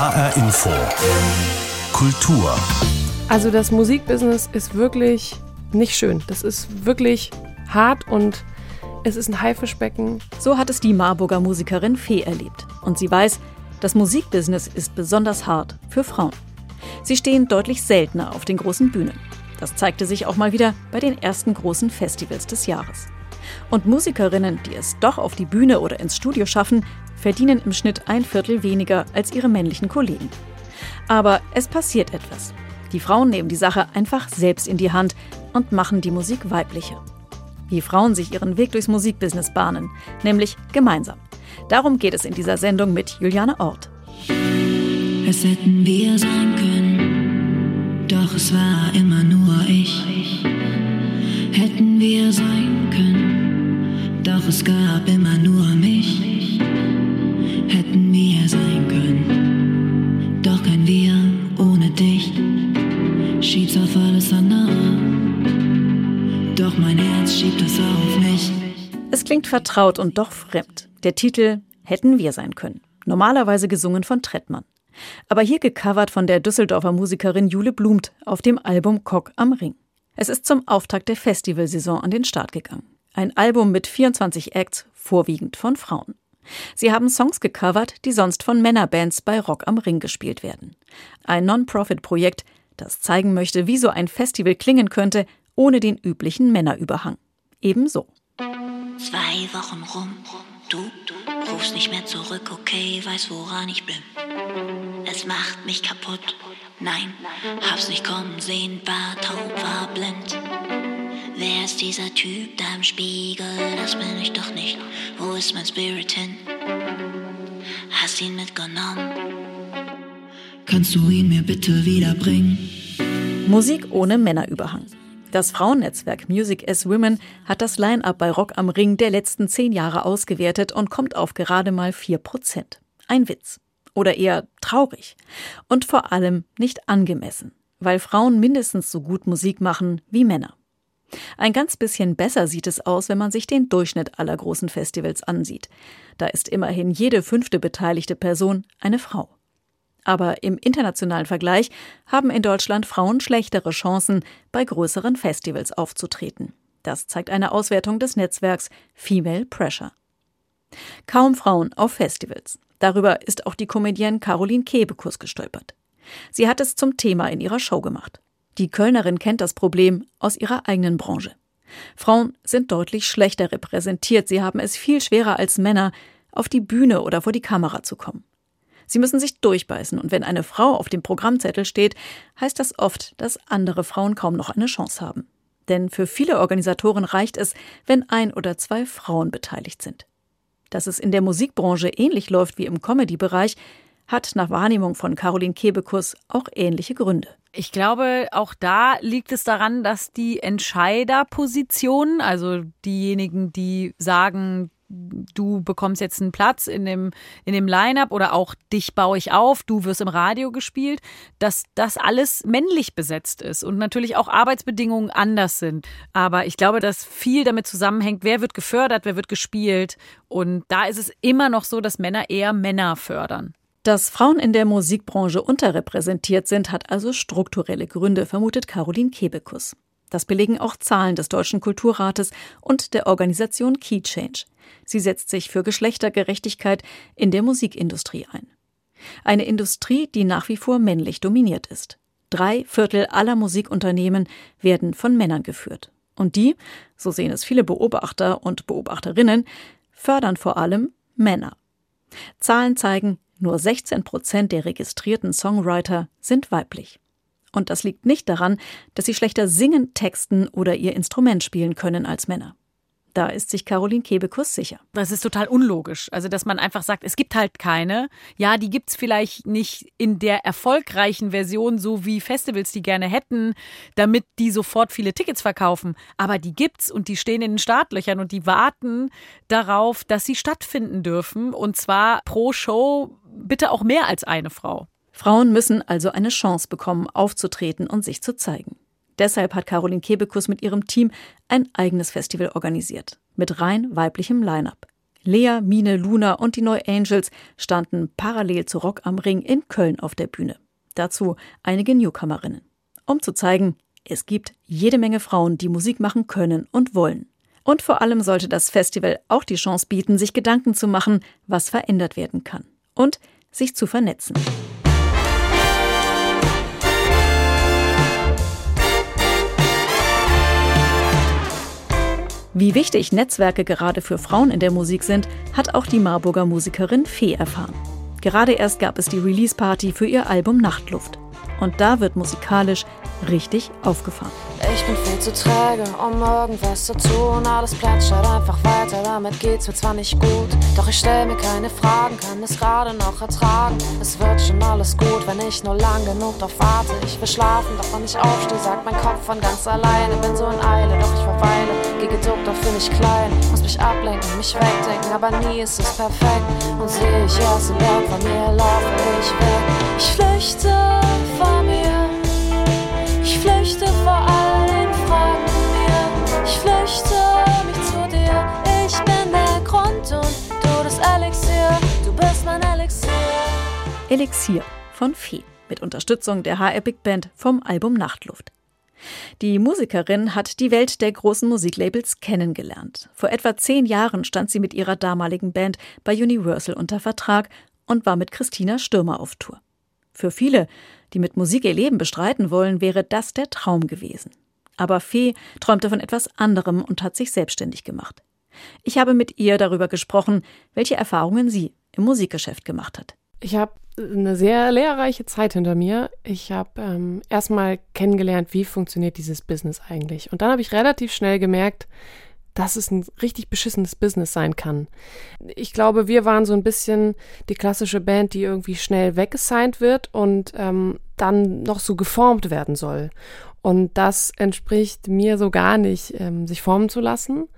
HR Info. Kultur. Also das Musikbusiness ist wirklich nicht schön. Das ist wirklich hart und es ist ein Haifischbecken. So hat es die Marburger Musikerin Fee erlebt. Und sie weiß, das Musikbusiness ist besonders hart für Frauen. Sie stehen deutlich seltener auf den großen Bühnen. Das zeigte sich auch mal wieder bei den ersten großen Festivals des Jahres. Und Musikerinnen, die es doch auf die Bühne oder ins Studio schaffen, verdienen im Schnitt ein Viertel weniger als ihre männlichen Kollegen. Aber es passiert etwas. Die Frauen nehmen die Sache einfach selbst in die Hand und machen die Musik weiblicher. Wie Frauen sich ihren Weg durchs Musikbusiness bahnen, nämlich gemeinsam. Darum geht es in dieser Sendung mit Juliane Ort. Es hätten wir sein können, doch es war immer nur ich. Hätten wir sein können, doch es gab immer nur klingt vertraut und doch fremd. Der Titel Hätten wir sein können. Normalerweise gesungen von Trettmann. Aber hier gecovert von der Düsseldorfer Musikerin Jule Blumt auf dem Album Kock am Ring. Es ist zum Auftakt der Festivalsaison an den Start gegangen. Ein Album mit 24 Acts, vorwiegend von Frauen. Sie haben Songs gecovert, die sonst von Männerbands bei Rock am Ring gespielt werden. Ein Non-Profit-Projekt, das zeigen möchte, wie so ein Festival klingen könnte, ohne den üblichen Männerüberhang. Ebenso. Zwei Wochen rum, du, du rufst nicht mehr zurück, okay, weiß woran ich bin. Es macht mich kaputt, nein, hab's nicht kommen sehen, war taub, war blind. Wer ist dieser Typ da im Spiegel? Das bin ich doch nicht. Wo ist mein Spirit hin? Hast ihn mitgenommen? Kannst du ihn mir bitte wiederbringen? Musik ohne Männerüberhang. Das Frauennetzwerk Music as Women hat das Line-up bei Rock am Ring der letzten zehn Jahre ausgewertet und kommt auf gerade mal 4 Prozent. Ein Witz. Oder eher traurig. Und vor allem nicht angemessen, weil Frauen mindestens so gut Musik machen wie Männer. Ein ganz bisschen besser sieht es aus, wenn man sich den Durchschnitt aller großen Festivals ansieht. Da ist immerhin jede fünfte beteiligte Person eine Frau. Aber im internationalen Vergleich haben in Deutschland Frauen schlechtere Chancen, bei größeren Festivals aufzutreten. Das zeigt eine Auswertung des Netzwerks Female Pressure. Kaum Frauen auf Festivals. Darüber ist auch die Comedienne Caroline Kebekus gestolpert. Sie hat es zum Thema in ihrer Show gemacht. Die Kölnerin kennt das Problem aus ihrer eigenen Branche. Frauen sind deutlich schlechter repräsentiert, sie haben es viel schwerer als Männer, auf die Bühne oder vor die Kamera zu kommen. Sie müssen sich durchbeißen, und wenn eine Frau auf dem Programmzettel steht, heißt das oft, dass andere Frauen kaum noch eine Chance haben. Denn für viele Organisatoren reicht es, wenn ein oder zwei Frauen beteiligt sind. Dass es in der Musikbranche ähnlich läuft wie im Comedy-Bereich, hat nach Wahrnehmung von Caroline Kebekus auch ähnliche Gründe. Ich glaube, auch da liegt es daran, dass die Entscheiderpositionen, also diejenigen, die sagen, du bekommst jetzt einen Platz in dem, in dem Line-up oder auch dich baue ich auf, du wirst im Radio gespielt, dass das alles männlich besetzt ist und natürlich auch Arbeitsbedingungen anders sind. Aber ich glaube, dass viel damit zusammenhängt, wer wird gefördert, wer wird gespielt. Und da ist es immer noch so, dass Männer eher Männer fördern. Dass Frauen in der Musikbranche unterrepräsentiert sind, hat also strukturelle Gründe, vermutet Caroline Kebekus. Das belegen auch Zahlen des Deutschen Kulturrates und der Organisation Key Change. Sie setzt sich für Geschlechtergerechtigkeit in der Musikindustrie ein. Eine Industrie, die nach wie vor männlich dominiert ist. Drei Viertel aller Musikunternehmen werden von Männern geführt. Und die, so sehen es viele Beobachter und Beobachterinnen, fördern vor allem Männer. Zahlen zeigen, nur 16 Prozent der registrierten Songwriter sind weiblich. Und das liegt nicht daran, dass sie schlechter singen, texten oder ihr Instrument spielen können als Männer. Da ist sich Caroline Kebekus sicher. Das ist total unlogisch. Also, dass man einfach sagt, es gibt halt keine. Ja, die gibt es vielleicht nicht in der erfolgreichen Version, so wie Festivals die gerne hätten, damit die sofort viele Tickets verkaufen. Aber die gibt's und die stehen in den Startlöchern und die warten darauf, dass sie stattfinden dürfen. Und zwar pro Show bitte auch mehr als eine Frau. Frauen müssen also eine Chance bekommen, aufzutreten und sich zu zeigen. Deshalb hat Caroline Kebekus mit ihrem Team ein eigenes Festival organisiert. Mit rein weiblichem Line-up. Lea, Mine, Luna und die Neu Angels standen parallel zu Rock am Ring in Köln auf der Bühne. Dazu einige Newcomerinnen. Um zu zeigen, es gibt jede Menge Frauen, die Musik machen können und wollen. Und vor allem sollte das Festival auch die Chance bieten, sich Gedanken zu machen, was verändert werden kann. Und sich zu vernetzen. Wie wichtig Netzwerke gerade für Frauen in der Musik sind, hat auch die Marburger Musikerin Fee erfahren. Gerade erst gab es die Release-Party für ihr Album Nachtluft. Und da wird musikalisch richtig aufgefahren. Ich bin viel zu träge, um irgendwas zu tun. Alles plätschert einfach weiter, damit geht's mir zwar nicht gut. Doch ich stell mir keine Fragen, kann es gerade noch ertragen. Es wird schon alles gut, wenn ich nur lang genug drauf warte. Ich will schlafen, doch wenn ich aufstehe, sagt mein Kopf von ganz alleine. Bin so in Eile, doch ich verweile. Geh gedruckt, doch fühl mich klein. Muss mich ablenken, mich wegdenken, aber nie ist es perfekt. Und sehe ich erst im Berg von mir, laufe ich weg. Ich flüchte. Ich flüchte vor allen Fragen mir. Ich flüchte mich zu dir. Ich bin der Grund und du das Elixier. Du bist mein Elixier. Elixier von Fee mit Unterstützung der HR Big Band vom Album Nachtluft. Die Musikerin hat die Welt der großen Musiklabels kennengelernt. Vor etwa zehn Jahren stand sie mit ihrer damaligen Band bei Universal unter Vertrag und war mit Christina Stürmer auf Tour. Für viele, die mit Musik ihr Leben bestreiten wollen, wäre das der Traum gewesen. Aber Fee träumte von etwas anderem und hat sich selbstständig gemacht. Ich habe mit ihr darüber gesprochen, welche Erfahrungen sie im Musikgeschäft gemacht hat. Ich habe eine sehr lehrreiche Zeit hinter mir. Ich habe ähm, erstmal kennengelernt, wie funktioniert dieses Business eigentlich. Und dann habe ich relativ schnell gemerkt, dass es ein richtig beschissenes Business sein kann. Ich glaube, wir waren so ein bisschen die klassische Band, die irgendwie schnell weggesigned wird und ähm, dann noch so geformt werden soll. Und das entspricht mir so gar nicht, ähm, sich formen zu lassen.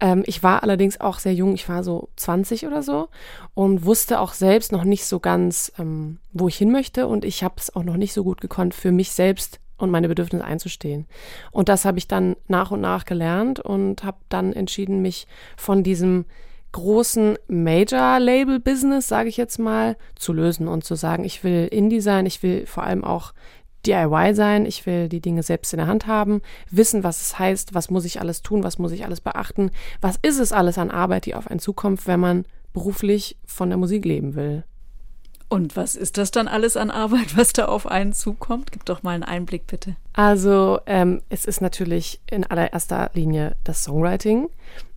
Ähm, ich war allerdings auch sehr jung, ich war so 20 oder so und wusste auch selbst noch nicht so ganz, ähm, wo ich hin möchte und ich habe es auch noch nicht so gut gekonnt, für mich selbst und meine Bedürfnisse einzustehen. Und das habe ich dann nach und nach gelernt und habe dann entschieden, mich von diesem großen Major-Label-Business, sage ich jetzt mal, zu lösen und zu sagen, ich will Indie sein, ich will vor allem auch DIY sein, ich will die Dinge selbst in der Hand haben, wissen, was es heißt, was muss ich alles tun, was muss ich alles beachten, was ist es alles an Arbeit, die auf einen zukommt, wenn man beruflich von der Musik leben will. Und was ist das dann alles an Arbeit, was da auf einen zukommt? Gib doch mal einen Einblick, bitte. Also ähm, es ist natürlich in allererster Linie das Songwriting.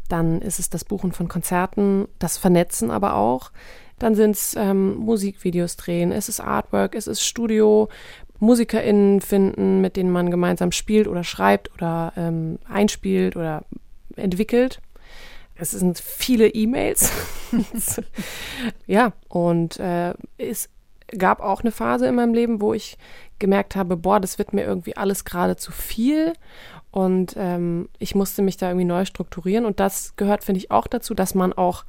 Dann ist es das Buchen von Konzerten, das Vernetzen aber auch. Dann sind es ähm, Musikvideos drehen, es ist Artwork, es ist Studio, MusikerInnen finden, mit denen man gemeinsam spielt oder schreibt oder ähm, einspielt oder entwickelt es sind viele E-Mails. ja, und äh, es gab auch eine Phase in meinem Leben, wo ich gemerkt habe, boah, das wird mir irgendwie alles gerade zu viel. Und ähm, ich musste mich da irgendwie neu strukturieren. Und das gehört, finde ich, auch dazu, dass man auch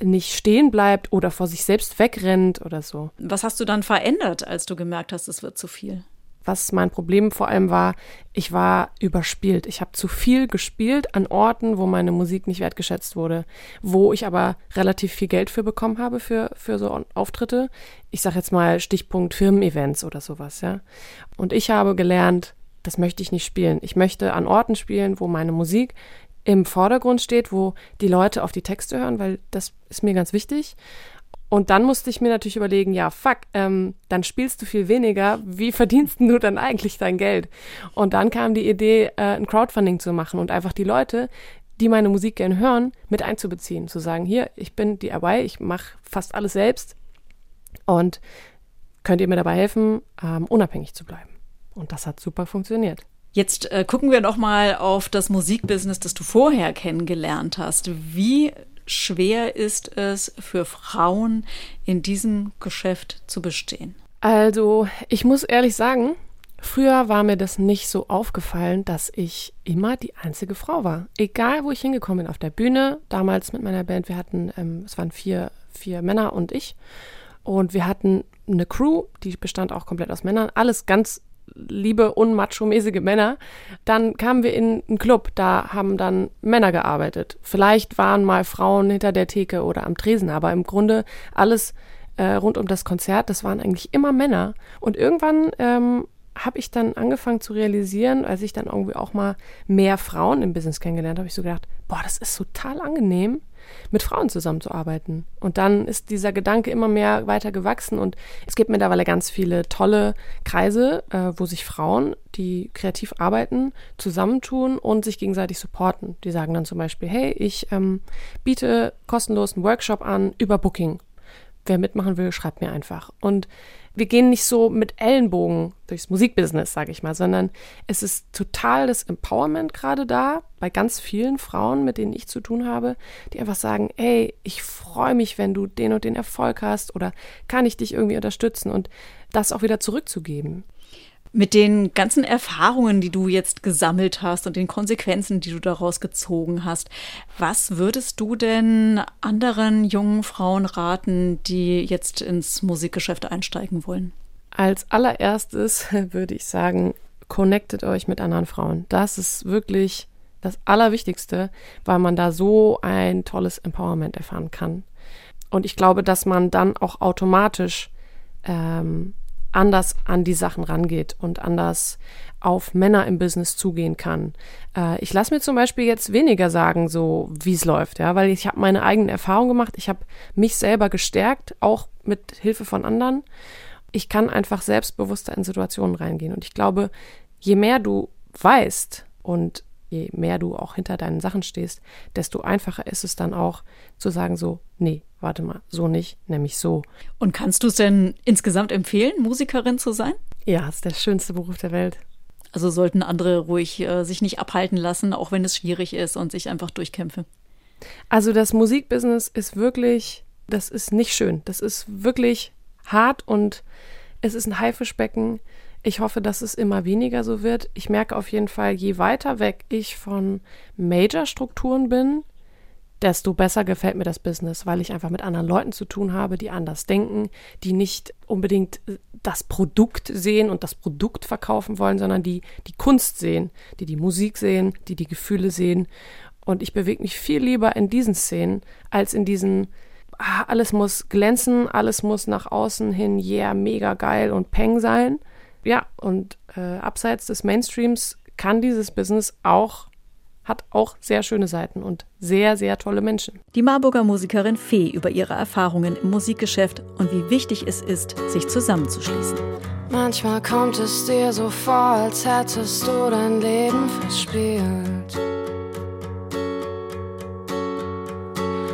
nicht stehen bleibt oder vor sich selbst wegrennt oder so. Was hast du dann verändert, als du gemerkt hast, es wird zu viel? Was mein Problem vor allem war, ich war überspielt. Ich habe zu viel gespielt an Orten, wo meine Musik nicht wertgeschätzt wurde, wo ich aber relativ viel Geld für bekommen habe für, für so Auftritte. Ich sage jetzt mal Stichpunkt Firmen-Events oder sowas, ja. Und ich habe gelernt, das möchte ich nicht spielen. Ich möchte an Orten spielen, wo meine Musik im Vordergrund steht, wo die Leute auf die Texte hören, weil das ist mir ganz wichtig. Und dann musste ich mir natürlich überlegen, ja, fuck, ähm, dann spielst du viel weniger. Wie verdienst du dann eigentlich dein Geld? Und dann kam die Idee, äh, ein Crowdfunding zu machen und einfach die Leute, die meine Musik gern hören, mit einzubeziehen. Zu sagen, hier, ich bin DIY, ich mache fast alles selbst und könnt ihr mir dabei helfen, ähm, unabhängig zu bleiben. Und das hat super funktioniert. Jetzt äh, gucken wir noch mal auf das Musikbusiness, das du vorher kennengelernt hast. Wie schwer ist es für Frauen in diesem Geschäft zu bestehen? Also, ich muss ehrlich sagen, früher war mir das nicht so aufgefallen, dass ich immer die einzige Frau war. Egal, wo ich hingekommen bin, auf der Bühne, damals mit meiner Band, wir hatten, ähm, es waren vier, vier Männer und ich. Und wir hatten eine Crew, die bestand auch komplett aus Männern. Alles ganz liebe unmacho-mäßige Männer. Dann kamen wir in einen Club, da haben dann Männer gearbeitet. Vielleicht waren mal Frauen hinter der Theke oder am Tresen, aber im Grunde alles äh, rund um das Konzert, das waren eigentlich immer Männer. Und irgendwann ähm, habe ich dann angefangen zu realisieren, als ich dann irgendwie auch mal mehr Frauen im Business kennengelernt habe, ich so gedacht, boah, das ist total angenehm, mit Frauen zusammenzuarbeiten. Und dann ist dieser Gedanke immer mehr weiter gewachsen und es gibt mittlerweile ganz viele tolle Kreise, äh, wo sich Frauen, die kreativ arbeiten, zusammentun und sich gegenseitig supporten. Die sagen dann zum Beispiel, hey, ich ähm, biete kostenlos einen Workshop an über Booking. Wer mitmachen will, schreibt mir einfach. Und wir gehen nicht so mit Ellenbogen durchs Musikbusiness, sage ich mal, sondern es ist total das Empowerment gerade da bei ganz vielen Frauen, mit denen ich zu tun habe, die einfach sagen, ey, ich freue mich, wenn du den und den Erfolg hast oder kann ich dich irgendwie unterstützen und das auch wieder zurückzugeben. Mit den ganzen Erfahrungen, die du jetzt gesammelt hast und den Konsequenzen, die du daraus gezogen hast, was würdest du denn anderen jungen Frauen raten, die jetzt ins Musikgeschäft einsteigen wollen? Als allererstes würde ich sagen, connectet euch mit anderen Frauen. Das ist wirklich das Allerwichtigste, weil man da so ein tolles Empowerment erfahren kann. Und ich glaube, dass man dann auch automatisch ähm, anders an die Sachen rangeht und anders auf Männer im Business zugehen kann. Äh, ich lasse mir zum Beispiel jetzt weniger sagen, so wie es läuft, ja, weil ich habe meine eigenen Erfahrungen gemacht, ich habe mich selber gestärkt, auch mit Hilfe von anderen. Ich kann einfach selbstbewusster in Situationen reingehen und ich glaube, je mehr du weißt und je mehr du auch hinter deinen Sachen stehst, desto einfacher ist es dann auch zu sagen so, nee, warte mal, so nicht, nämlich so. Und kannst du es denn insgesamt empfehlen, Musikerin zu sein? Ja, ist der schönste Beruf der Welt. Also sollten andere ruhig äh, sich nicht abhalten lassen, auch wenn es schwierig ist und sich einfach durchkämpfen. Also das Musikbusiness ist wirklich, das ist nicht schön. Das ist wirklich hart und es ist ein Haifischbecken. Ich hoffe, dass es immer weniger so wird. Ich merke auf jeden Fall, je weiter weg ich von Major-Strukturen bin, desto besser gefällt mir das Business, weil ich einfach mit anderen Leuten zu tun habe, die anders denken, die nicht unbedingt das Produkt sehen und das Produkt verkaufen wollen, sondern die die Kunst sehen, die die Musik sehen, die die Gefühle sehen. Und ich bewege mich viel lieber in diesen Szenen als in diesen ah, alles muss glänzen, alles muss nach außen hin, yeah, mega geil und peng sein. Ja, und äh, abseits des Mainstreams kann dieses Business auch hat auch sehr schöne Seiten und sehr, sehr tolle Menschen. Die Marburger Musikerin Fee über ihre Erfahrungen im Musikgeschäft und wie wichtig es ist, sich zusammenzuschließen. Manchmal kommt es dir so vor, als hättest du dein Leben verspielt.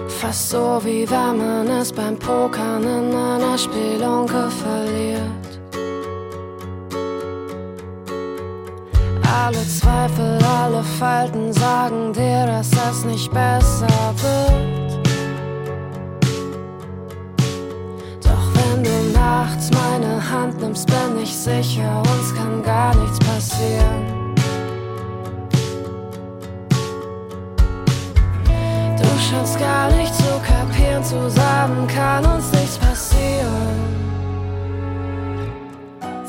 Fast so wie wenn man es beim Pokern in einer Spielunke verliert. Alle Zweifel, alle Falten sagen dir, dass es nicht besser wird. Doch wenn du nachts meine Hand nimmst, bin ich sicher, uns kann gar nichts passieren. Du scheinst gar nicht zu kapieren, zusammen kann uns nichts passieren.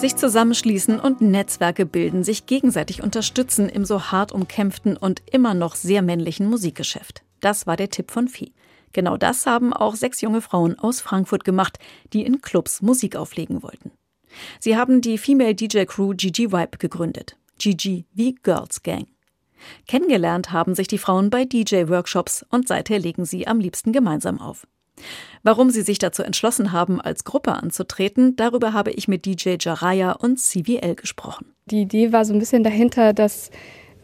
Sich zusammenschließen und Netzwerke bilden, sich gegenseitig unterstützen im so hart umkämpften und immer noch sehr männlichen Musikgeschäft. Das war der Tipp von Vieh. Genau das haben auch sechs junge Frauen aus Frankfurt gemacht, die in Clubs Musik auflegen wollten. Sie haben die Female DJ Crew GG Vibe gegründet. GG wie Girls Gang. Kennengelernt haben sich die Frauen bei DJ-Workshops und seither legen sie am liebsten gemeinsam auf. Warum sie sich dazu entschlossen haben, als Gruppe anzutreten, darüber habe ich mit DJ Jaraya und CVL gesprochen. Die Idee war so ein bisschen dahinter, dass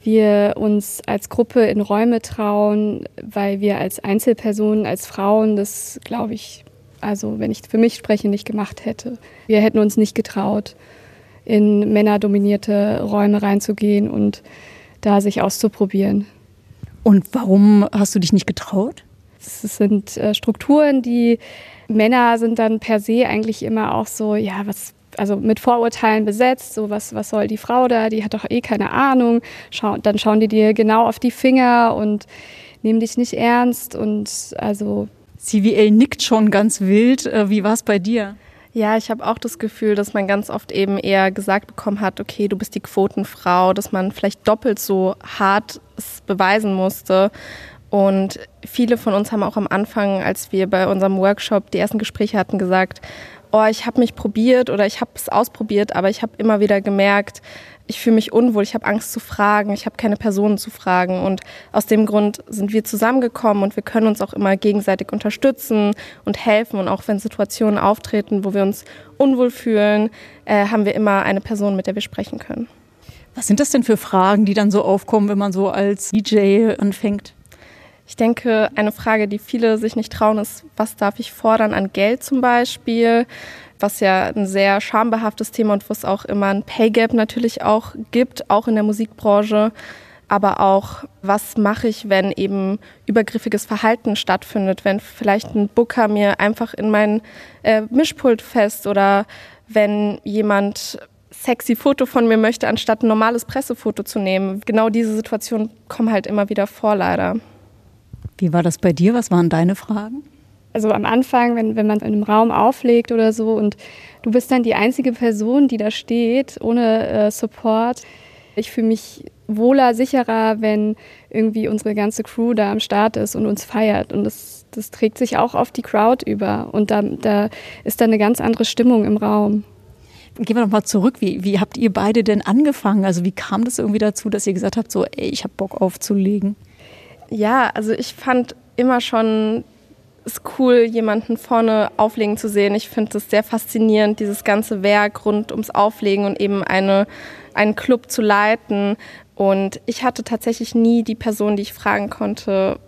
wir uns als Gruppe in Räume trauen, weil wir als Einzelpersonen, als Frauen das, glaube ich, also wenn ich für mich spreche, nicht gemacht hätte. Wir hätten uns nicht getraut, in männerdominierte Räume reinzugehen und da sich auszuprobieren. Und warum hast du dich nicht getraut? Es sind äh, Strukturen, die Männer sind dann per se eigentlich immer auch so, ja, was, also mit Vorurteilen besetzt, so was, was soll die Frau da, die hat doch eh keine Ahnung. Schau, dann schauen die dir genau auf die Finger und nehmen dich nicht ernst und also. CVL nickt schon ganz wild. Äh, wie war es bei dir? Ja, ich habe auch das Gefühl, dass man ganz oft eben eher gesagt bekommen hat, okay, du bist die Quotenfrau, dass man vielleicht doppelt so hart es beweisen musste. Und viele von uns haben auch am Anfang, als wir bei unserem Workshop die ersten Gespräche hatten, gesagt, oh, ich habe mich probiert oder ich habe es ausprobiert, aber ich habe immer wieder gemerkt, ich fühle mich unwohl, ich habe Angst zu fragen, ich habe keine Personen zu fragen. Und aus dem Grund sind wir zusammengekommen und wir können uns auch immer gegenseitig unterstützen und helfen. Und auch wenn Situationen auftreten, wo wir uns unwohl fühlen, äh, haben wir immer eine Person, mit der wir sprechen können. Was sind das denn für Fragen, die dann so aufkommen, wenn man so als DJ anfängt? Ich denke, eine Frage, die viele sich nicht trauen, ist, was darf ich fordern an Geld zum Beispiel? was ja ein sehr schambehaftes Thema und wo es auch immer ein Pay Gap natürlich auch gibt, auch in der Musikbranche. Aber auch, was mache ich, wenn eben übergriffiges Verhalten stattfindet, wenn vielleicht ein Booker mir einfach in mein äh, Mischpult fest oder wenn jemand sexy Foto von mir möchte, anstatt ein normales Pressefoto zu nehmen. Genau diese Situationen kommen halt immer wieder vor, leider. Wie war das bei dir? Was waren deine Fragen? also am Anfang, wenn, wenn man in einem Raum auflegt oder so und du bist dann die einzige Person, die da steht, ohne äh, Support. Ich fühle mich wohler, sicherer, wenn irgendwie unsere ganze Crew da am Start ist und uns feiert. Und das, das trägt sich auch auf die Crowd über. Und da, da ist dann eine ganz andere Stimmung im Raum. Gehen wir nochmal zurück. Wie, wie habt ihr beide denn angefangen? Also wie kam das irgendwie dazu, dass ihr gesagt habt, so, ey, ich habe Bock aufzulegen? Ja, also ich fand immer schon ist cool, jemanden vorne auflegen zu sehen. Ich finde es sehr faszinierend, dieses ganze Werk rund ums Auflegen und eben eine, einen Club zu leiten. Und ich hatte tatsächlich nie die Person, die ich fragen konnte,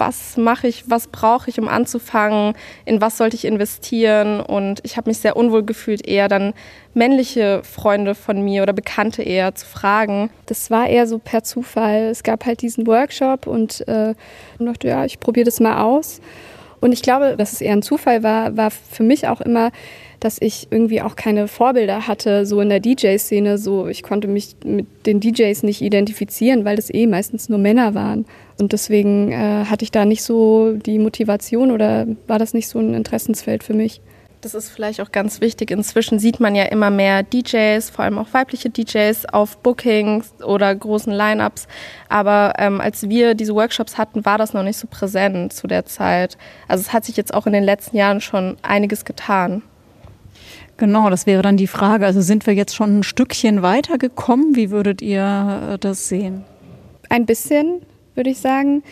was mache ich, was brauche ich, um anzufangen, in was sollte ich investieren. Und ich habe mich sehr unwohl gefühlt, eher dann männliche Freunde von mir oder Bekannte eher zu fragen. Das war eher so per Zufall. Es gab halt diesen Workshop und äh, ich dachte, ja, ich probiere das mal aus. Und ich glaube, dass es eher ein Zufall war, war für mich auch immer, dass ich irgendwie auch keine Vorbilder hatte, so in der DJ-Szene. So, ich konnte mich mit den DJs nicht identifizieren, weil das eh meistens nur Männer waren. Und deswegen äh, hatte ich da nicht so die Motivation oder war das nicht so ein Interessensfeld für mich. Das ist vielleicht auch ganz wichtig. Inzwischen sieht man ja immer mehr DJs, vor allem auch weibliche DJs auf Bookings oder großen Lineups. Aber ähm, als wir diese Workshops hatten, war das noch nicht so präsent zu der Zeit. Also es hat sich jetzt auch in den letzten Jahren schon einiges getan. Genau, das wäre dann die Frage. Also sind wir jetzt schon ein Stückchen weitergekommen? Wie würdet ihr äh, das sehen? Ein bisschen, würde ich sagen.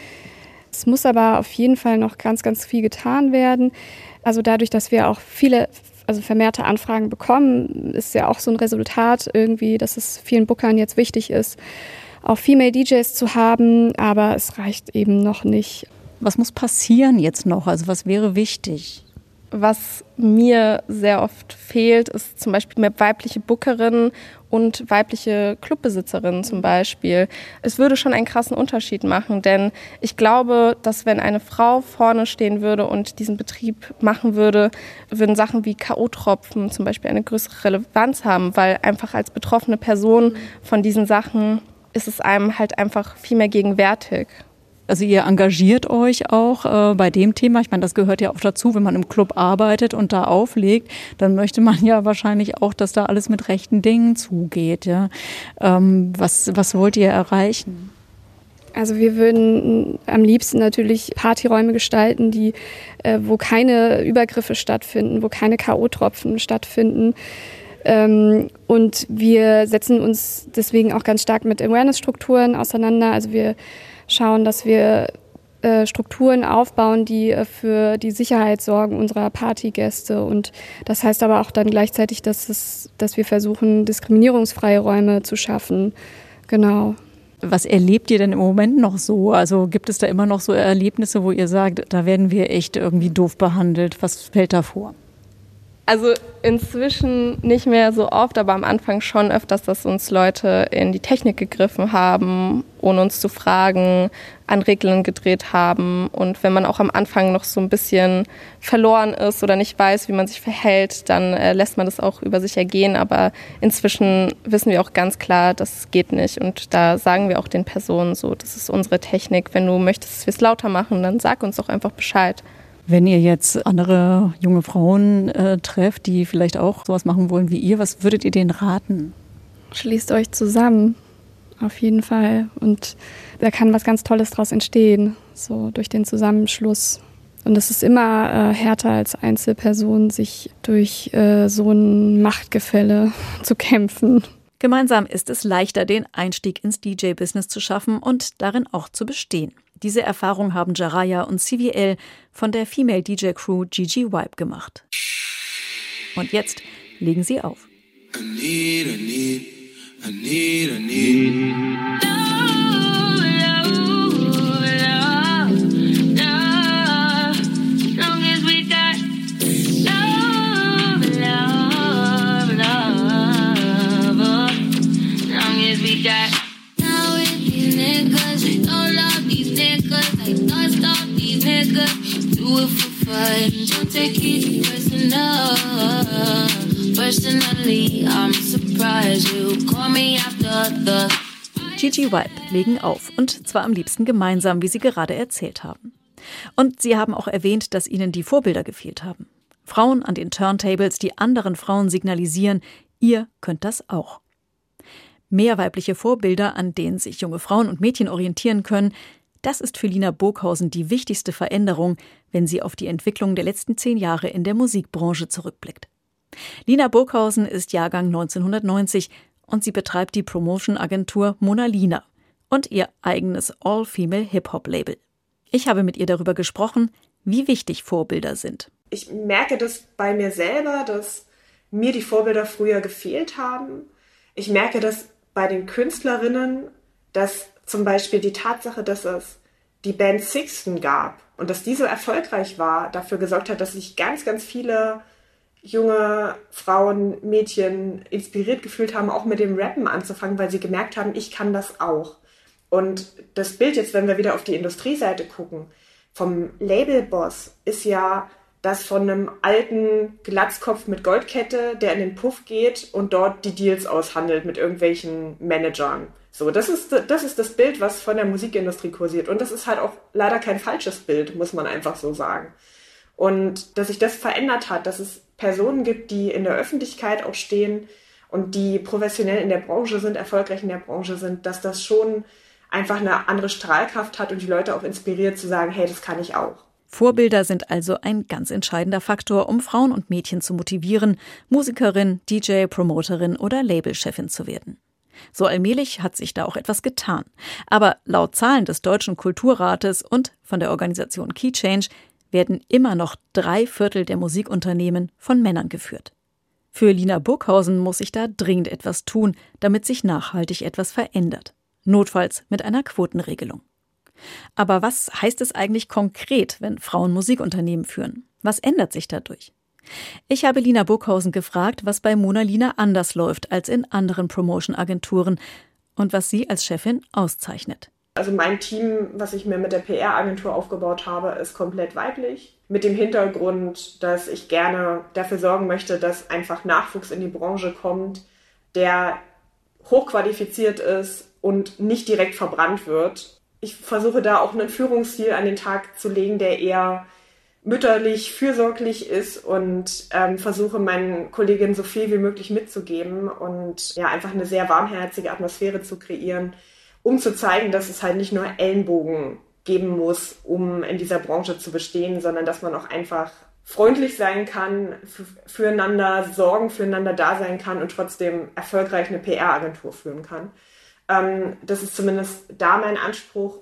Es muss aber auf jeden Fall noch ganz, ganz viel getan werden. Also dadurch, dass wir auch viele, also vermehrte Anfragen bekommen, ist ja auch so ein Resultat irgendwie, dass es vielen Bookern jetzt wichtig ist, auch Female DJs zu haben, aber es reicht eben noch nicht. Was muss passieren jetzt noch? Also was wäre wichtig? Was mir sehr oft fehlt, ist zum Beispiel mehr weibliche Bookerinnen und weibliche Clubbesitzerinnen zum Beispiel. Es würde schon einen krassen Unterschied machen, denn ich glaube, dass wenn eine Frau vorne stehen würde und diesen Betrieb machen würde, würden Sachen wie K.O.-Tropfen zum Beispiel eine größere Relevanz haben, weil einfach als betroffene Person von diesen Sachen ist es einem halt einfach viel mehr gegenwärtig. Also ihr engagiert euch auch äh, bei dem Thema. Ich meine, das gehört ja auch dazu, wenn man im Club arbeitet und da auflegt, dann möchte man ja wahrscheinlich auch, dass da alles mit rechten Dingen zugeht. Ja? Ähm, was, was wollt ihr erreichen? Also wir würden am liebsten natürlich Partyräume gestalten, die, äh, wo keine Übergriffe stattfinden, wo keine K.O.-Tropfen stattfinden. Ähm, und wir setzen uns deswegen auch ganz stark mit Awareness-Strukturen auseinander. Also wir schauen, dass wir äh, Strukturen aufbauen, die äh, für die Sicherheit sorgen unserer Partygäste. Und das heißt aber auch dann gleichzeitig, dass, es, dass wir versuchen, diskriminierungsfreie Räume zu schaffen. Genau. Was erlebt ihr denn im Moment noch so? Also gibt es da immer noch so Erlebnisse, wo ihr sagt, da werden wir echt irgendwie doof behandelt? Was fällt da vor? Also inzwischen nicht mehr so oft, aber am Anfang schon öfters, dass uns Leute in die Technik gegriffen haben, ohne uns zu fragen, an Regeln gedreht haben. Und wenn man auch am Anfang noch so ein bisschen verloren ist oder nicht weiß, wie man sich verhält, dann äh, lässt man das auch über sich ergehen. Aber inzwischen wissen wir auch ganz klar, das geht nicht. Und da sagen wir auch den Personen so, das ist unsere Technik. Wenn du möchtest, dass wir es lauter machen, dann sag uns doch einfach Bescheid. Wenn ihr jetzt andere junge Frauen äh, trefft, die vielleicht auch sowas machen wollen wie ihr, was würdet ihr denen raten? Schließt euch zusammen, auf jeden Fall. Und da kann was ganz Tolles draus entstehen, so durch den Zusammenschluss. Und es ist immer äh, härter als Einzelperson, sich durch äh, so ein Machtgefälle zu kämpfen. Gemeinsam ist es leichter, den Einstieg ins DJ-Business zu schaffen und darin auch zu bestehen. Diese Erfahrung haben Jaraya und CVL von der Female DJ Crew Gigi Vibe gemacht. Und jetzt legen sie auf. I need, I need, I need, Gigi Vibe legen auf und zwar am liebsten gemeinsam, wie sie gerade erzählt haben. Und sie haben auch erwähnt, dass ihnen die Vorbilder gefehlt haben. Frauen an den Turntables, die anderen Frauen signalisieren, ihr könnt das auch. Mehr weibliche Vorbilder, an denen sich junge Frauen und Mädchen orientieren können, das ist für Lina Burghausen die wichtigste Veränderung, wenn sie auf die Entwicklung der letzten zehn Jahre in der Musikbranche zurückblickt. Lina Burghausen ist Jahrgang 1990 und sie betreibt die Promotion-Agentur Mona Lina und ihr eigenes All-Female Hip-Hop-Label. Ich habe mit ihr darüber gesprochen, wie wichtig Vorbilder sind. Ich merke das bei mir selber, dass mir die Vorbilder früher gefehlt haben. Ich merke das bei den Künstlerinnen, dass zum Beispiel die Tatsache, dass es die Band Sixten gab und dass die so erfolgreich war, dafür gesorgt hat, dass sich ganz, ganz viele junge Frauen, Mädchen inspiriert gefühlt haben, auch mit dem Rappen anzufangen, weil sie gemerkt haben, ich kann das auch. Und das Bild jetzt, wenn wir wieder auf die Industrieseite gucken, vom Labelboss ist ja das von einem alten Glatzkopf mit Goldkette, der in den Puff geht und dort die Deals aushandelt mit irgendwelchen Managern. So, das ist, das ist das Bild, was von der Musikindustrie kursiert. Und das ist halt auch leider kein falsches Bild, muss man einfach so sagen. Und dass sich das verändert hat, dass es Personen gibt, die in der Öffentlichkeit auch stehen und die professionell in der Branche sind, erfolgreich in der Branche sind, dass das schon einfach eine andere Strahlkraft hat und die Leute auch inspiriert zu sagen, hey, das kann ich auch. Vorbilder sind also ein ganz entscheidender Faktor, um Frauen und Mädchen zu motivieren, Musikerin, DJ, Promoterin oder Labelchefin zu werden. So allmählich hat sich da auch etwas getan. Aber laut Zahlen des Deutschen Kulturrates und von der Organisation Key Change werden immer noch drei Viertel der Musikunternehmen von Männern geführt. Für Lina Burghausen muss sich da dringend etwas tun, damit sich nachhaltig etwas verändert. Notfalls mit einer Quotenregelung. Aber was heißt es eigentlich konkret, wenn Frauen Musikunternehmen führen? Was ändert sich dadurch? Ich habe Lina Burghausen gefragt, was bei Mona Lina anders läuft als in anderen Promotion-Agenturen und was sie als Chefin auszeichnet. Also mein Team, was ich mir mit der PR-Agentur aufgebaut habe, ist komplett weiblich. Mit dem Hintergrund, dass ich gerne dafür sorgen möchte, dass einfach Nachwuchs in die Branche kommt, der hochqualifiziert ist und nicht direkt verbrannt wird. Ich versuche da auch einen Führungsstil an den Tag zu legen, der eher mütterlich, fürsorglich ist und ähm, versuche meinen Kolleginnen so viel wie möglich mitzugeben und ja, einfach eine sehr warmherzige Atmosphäre zu kreieren, um zu zeigen, dass es halt nicht nur Ellenbogen geben muss, um in dieser Branche zu bestehen, sondern dass man auch einfach freundlich sein kann, füreinander sorgen, füreinander da sein kann und trotzdem erfolgreich eine PR-Agentur führen kann. Ähm, das ist zumindest da mein Anspruch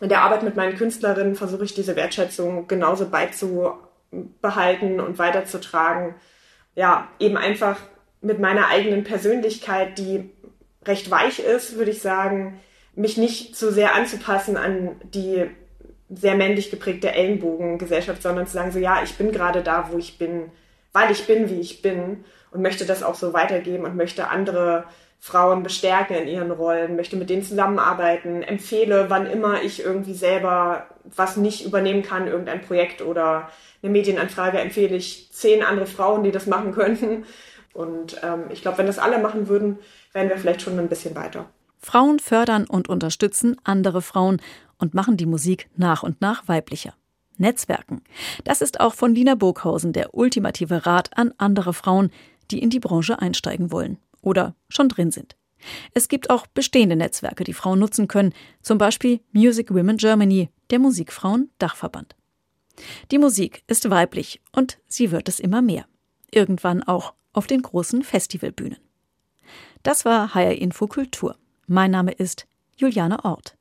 in der Arbeit mit meinen Künstlerinnen versuche ich diese Wertschätzung genauso beizubehalten und weiterzutragen. Ja, eben einfach mit meiner eigenen Persönlichkeit, die recht weich ist, würde ich sagen, mich nicht zu sehr anzupassen an die sehr männlich geprägte Ellenbogengesellschaft, sondern zu sagen, so ja, ich bin gerade da, wo ich bin, weil ich bin, wie ich bin und möchte das auch so weitergeben und möchte andere Frauen bestärken in ihren Rollen, möchte mit denen zusammenarbeiten, empfehle, wann immer ich irgendwie selber was nicht übernehmen kann, irgendein Projekt oder eine Medienanfrage, empfehle ich zehn andere Frauen, die das machen könnten. Und ähm, ich glaube, wenn das alle machen würden, wären wir vielleicht schon ein bisschen weiter. Frauen fördern und unterstützen andere Frauen und machen die Musik nach und nach weiblicher. Netzwerken. Das ist auch von Lina Burghausen der ultimative Rat an andere Frauen, die in die Branche einsteigen wollen oder schon drin sind. Es gibt auch bestehende Netzwerke, die Frauen nutzen können, zum Beispiel Music Women Germany, der Musikfrauen Dachverband. Die Musik ist weiblich und sie wird es immer mehr. Irgendwann auch auf den großen Festivalbühnen. Das war HR Info Kultur. Mein Name ist Juliane Ort.